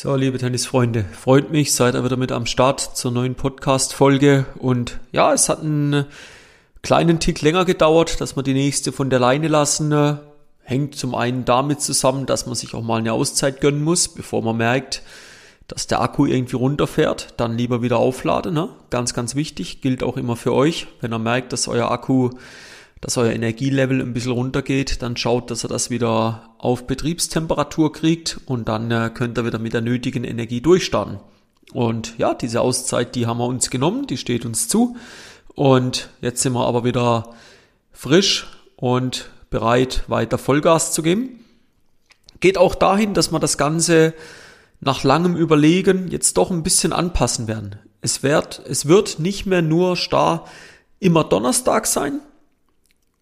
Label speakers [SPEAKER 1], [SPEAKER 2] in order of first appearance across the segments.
[SPEAKER 1] So, liebe Tennisfreunde, freut mich, seid ihr wieder mit am Start zur neuen Podcast-Folge. Und ja, es hat einen kleinen Tick länger gedauert, dass wir die nächste von der Leine lassen. Hängt zum einen damit zusammen, dass man sich auch mal eine Auszeit gönnen muss, bevor man merkt, dass der Akku irgendwie runterfährt, dann lieber wieder aufladen. Ne? Ganz, ganz wichtig, gilt auch immer für euch. Wenn ihr merkt, dass euer Akku dass euer Energielevel ein bisschen runtergeht, dann schaut, dass er das wieder auf Betriebstemperatur kriegt und dann äh, könnt ihr wieder mit der nötigen Energie durchstarten. Und ja, diese Auszeit, die haben wir uns genommen, die steht uns zu. Und jetzt sind wir aber wieder frisch und bereit, weiter Vollgas zu geben. Geht auch dahin, dass wir das Ganze nach langem Überlegen jetzt doch ein bisschen anpassen werden. Es wird, es wird nicht mehr nur starr immer Donnerstag sein,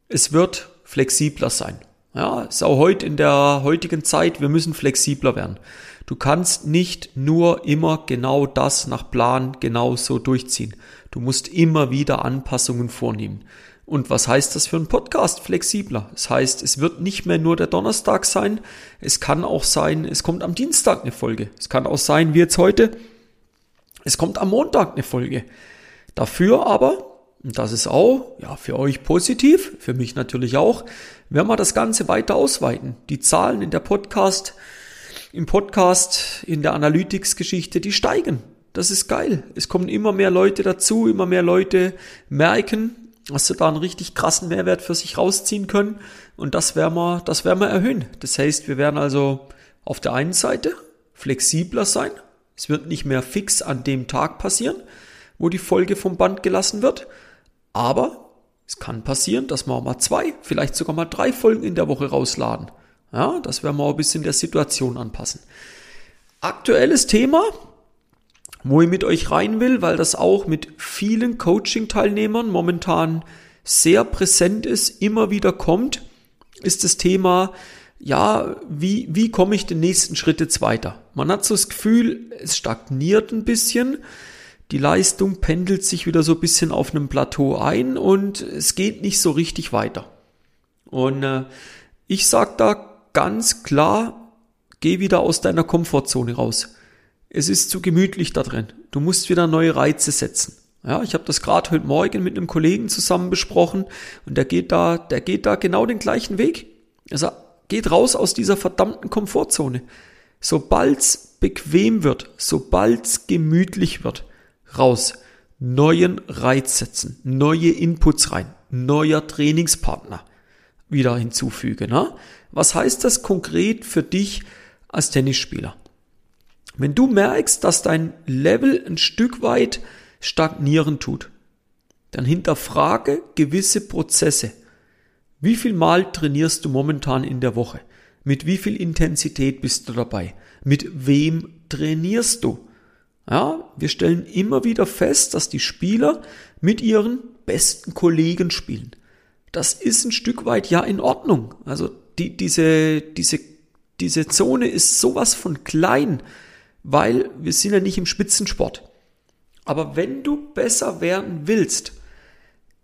[SPEAKER 1] es wird flexibler sein. Ja, ist auch heute in der heutigen Zeit, wir müssen flexibler werden. Du kannst nicht nur immer genau das nach Plan genau so durchziehen. Du musst immer wieder Anpassungen vornehmen. Und was heißt das für einen Podcast? Flexibler. Das heißt, es wird nicht mehr nur der Donnerstag sein. Es kann auch sein, es kommt am Dienstag eine Folge. Es kann auch sein, wie jetzt heute, es kommt am Montag eine Folge. Dafür aber und das ist auch ja, für euch positiv, für mich natürlich auch, wenn wir das Ganze weiter ausweiten. Die Zahlen in der Podcast, im Podcast, in der Analytics-Geschichte, die steigen. Das ist geil. Es kommen immer mehr Leute dazu, immer mehr Leute merken, dass sie da einen richtig krassen Mehrwert für sich rausziehen können. Und das werden wir, das werden wir erhöhen. Das heißt, wir werden also auf der einen Seite flexibler sein. Es wird nicht mehr fix an dem Tag passieren, wo die Folge vom Band gelassen wird, aber es kann passieren, dass wir auch mal zwei, vielleicht sogar mal drei Folgen in der Woche rausladen. Ja, das werden wir auch ein bisschen der Situation anpassen. Aktuelles Thema, wo ich mit euch rein will, weil das auch mit vielen Coaching-Teilnehmern momentan sehr präsent ist, immer wieder kommt, ist das Thema, ja, wie, wie komme ich den nächsten Schritt jetzt weiter? Man hat so das Gefühl, es stagniert ein bisschen die Leistung pendelt sich wieder so ein bisschen auf einem Plateau ein und es geht nicht so richtig weiter. Und äh, ich sag da ganz klar, geh wieder aus deiner Komfortzone raus. Es ist zu gemütlich da drin. Du musst wieder neue Reize setzen. Ja, ich habe das gerade heute Morgen mit einem Kollegen zusammen besprochen und der geht da, der geht da genau den gleichen Weg. Also geht raus aus dieser verdammten Komfortzone. Sobald's bequem wird, sobald's gemütlich wird, raus, neuen Reiz setzen, neue Inputs rein, neuer Trainingspartner wieder hinzufügen. Ne? Was heißt das konkret für dich als Tennisspieler? Wenn du merkst, dass dein Level ein Stück weit stagnieren tut, dann hinterfrage gewisse Prozesse. Wie viel Mal trainierst du momentan in der Woche? Mit wie viel Intensität bist du dabei? Mit wem trainierst du? Ja, wir stellen immer wieder fest, dass die Spieler mit ihren besten Kollegen spielen. Das ist ein Stück weit ja in Ordnung. Also die, diese, diese, diese Zone ist sowas von klein, weil wir sind ja nicht im Spitzensport. Aber wenn du besser werden willst,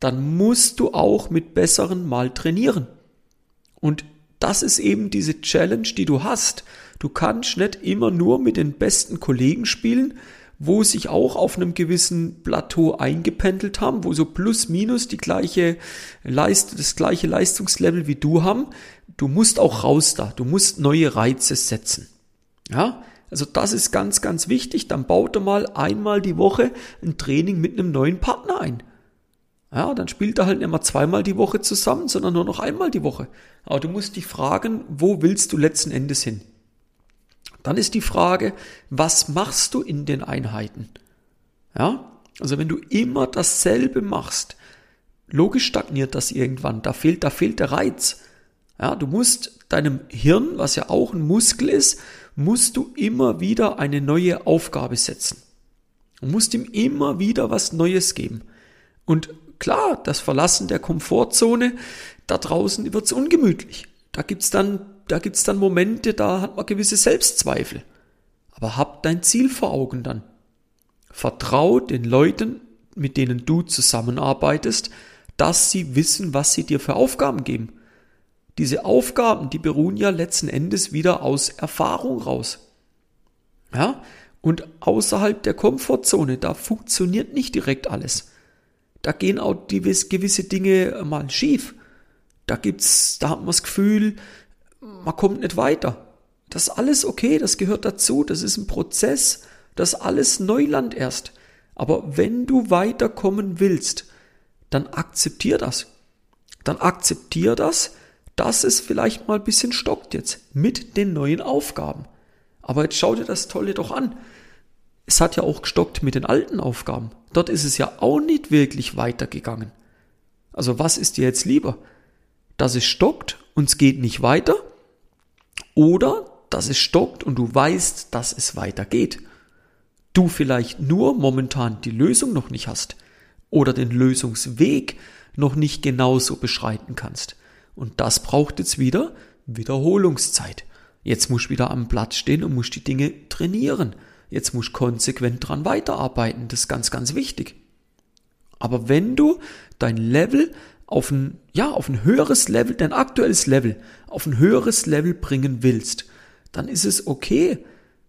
[SPEAKER 1] dann musst du auch mit besseren mal trainieren. Und das ist eben diese Challenge, die du hast. Du kannst nicht immer nur mit den besten Kollegen spielen, wo sich auch auf einem gewissen Plateau eingependelt haben, wo so plus minus die gleiche Leist das gleiche Leistungslevel wie du haben. Du musst auch raus da. Du musst neue Reize setzen. Ja? Also das ist ganz, ganz wichtig. Dann baut er mal einmal die Woche ein Training mit einem neuen Partner ein. Ja, dann spielt er halt nicht mehr zweimal die Woche zusammen, sondern nur noch einmal die Woche. Aber du musst dich fragen, wo willst du letzten Endes hin? Dann ist die Frage, was machst du in den Einheiten? Ja, also wenn du immer dasselbe machst, logisch stagniert das irgendwann. Da fehlt, da fehlt der Reiz. Ja, du musst deinem Hirn, was ja auch ein Muskel ist, musst du immer wieder eine neue Aufgabe setzen. Du musst ihm immer wieder was Neues geben. Und Klar, das Verlassen der Komfortzone, da draußen wird's ungemütlich. Da gibt's dann, da gibt's dann Momente, da hat man gewisse Selbstzweifel. Aber hab dein Ziel vor Augen dann. Vertrau den Leuten, mit denen du zusammenarbeitest, dass sie wissen, was sie dir für Aufgaben geben. Diese Aufgaben, die beruhen ja letzten Endes wieder aus Erfahrung raus. Ja, Und außerhalb der Komfortzone, da funktioniert nicht direkt alles. Da gehen auch gewisse Dinge mal schief. Da gibt's, da hat man das Gefühl, man kommt nicht weiter. Das ist alles okay, das gehört dazu, das ist ein Prozess, das ist alles Neuland erst. Aber wenn du weiterkommen willst, dann akzeptier das. Dann akzeptier das, dass es vielleicht mal ein bisschen stockt jetzt mit den neuen Aufgaben. Aber jetzt schau dir das Tolle doch an. Es hat ja auch gestockt mit den alten Aufgaben. Dort ist es ja auch nicht wirklich weitergegangen. Also was ist dir jetzt lieber? Dass es stockt und es geht nicht weiter? Oder dass es stockt und du weißt, dass es weitergeht? Du vielleicht nur momentan die Lösung noch nicht hast oder den Lösungsweg noch nicht genauso beschreiten kannst. Und das braucht jetzt wieder Wiederholungszeit. Jetzt musst du wieder am Platz stehen und musst die Dinge trainieren. Jetzt musst du konsequent dran weiterarbeiten. Das ist ganz, ganz wichtig. Aber wenn du dein Level auf ein, ja, auf ein höheres Level, dein aktuelles Level, auf ein höheres Level bringen willst, dann ist es okay,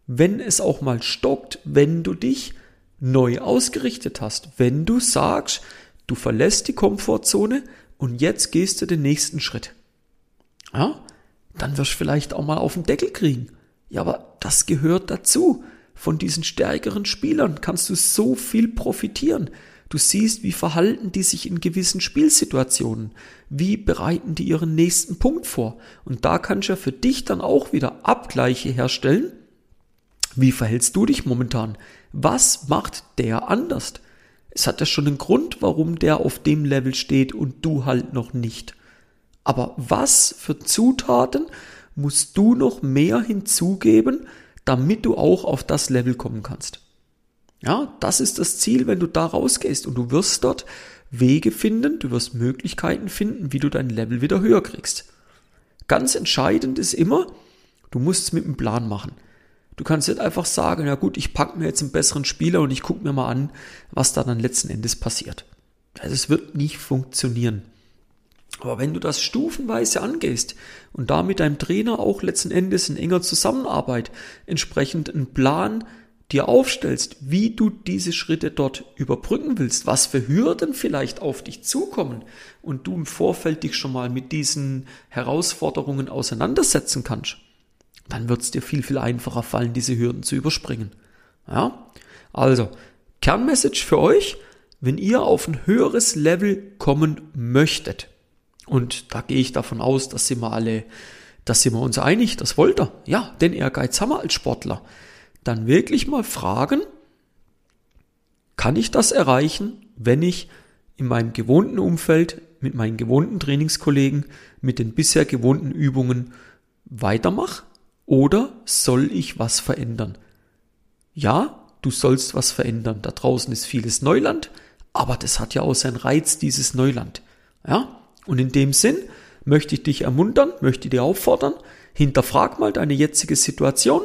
[SPEAKER 1] wenn es auch mal stockt, wenn du dich neu ausgerichtet hast, wenn du sagst, du verlässt die Komfortzone und jetzt gehst du den nächsten Schritt. Ja, dann wirst du vielleicht auch mal auf den Deckel kriegen. Ja, aber das gehört dazu. Von diesen stärkeren Spielern kannst du so viel profitieren. Du siehst, wie verhalten die sich in gewissen Spielsituationen. Wie bereiten die ihren nächsten Punkt vor. Und da kannst du ja für dich dann auch wieder Abgleiche herstellen. Wie verhältst du dich momentan? Was macht der anders? Es hat ja schon einen Grund, warum der auf dem Level steht und du halt noch nicht. Aber was für Zutaten musst du noch mehr hinzugeben, damit du auch auf das Level kommen kannst? Ja, das ist das Ziel, wenn du da rausgehst und du wirst dort Wege finden, du wirst Möglichkeiten finden, wie du dein Level wieder höher kriegst. Ganz entscheidend ist immer, du musst es mit einem Plan machen. Du kannst nicht einfach sagen, ja gut, ich packe mir jetzt einen besseren Spieler und ich gucke mir mal an, was da dann letzten Endes passiert. Also es wird nicht funktionieren. Aber wenn du das stufenweise angehst und da mit deinem Trainer auch letzten Endes in enger Zusammenarbeit entsprechend einen Plan dir aufstellst, wie du diese Schritte dort überbrücken willst, was für Hürden vielleicht auf dich zukommen und du im Vorfeld dich schon mal mit diesen Herausforderungen auseinandersetzen kannst, dann wird es dir viel, viel einfacher fallen, diese Hürden zu überspringen. Ja? Also, Kernmessage für euch, wenn ihr auf ein höheres Level kommen möchtet, und da gehe ich davon aus, dass sind wir alle, dass sind wir uns einig, das wollt ihr. Ja, den Ehrgeiz haben wir als Sportler. Dann wirklich mal fragen, kann ich das erreichen, wenn ich in meinem gewohnten Umfeld, mit meinen gewohnten Trainingskollegen, mit den bisher gewohnten Übungen weitermache? Oder soll ich was verändern? Ja, du sollst was verändern. Da draußen ist vieles Neuland, aber das hat ja auch seinen Reiz, dieses Neuland. Ja? Und in dem Sinn möchte ich dich ermuntern, möchte dir auffordern, hinterfrag mal deine jetzige Situation.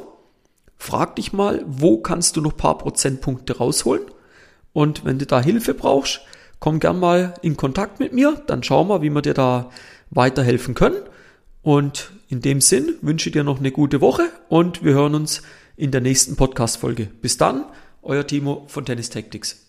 [SPEAKER 1] Frag dich mal, wo kannst du noch paar Prozentpunkte rausholen? Und wenn du da Hilfe brauchst, komm gern mal in Kontakt mit mir, dann schauen wir, wie wir dir da weiterhelfen können. Und in dem Sinn wünsche ich dir noch eine gute Woche und wir hören uns in der nächsten Podcast-Folge. Bis dann, euer Timo von Tennis Tactics.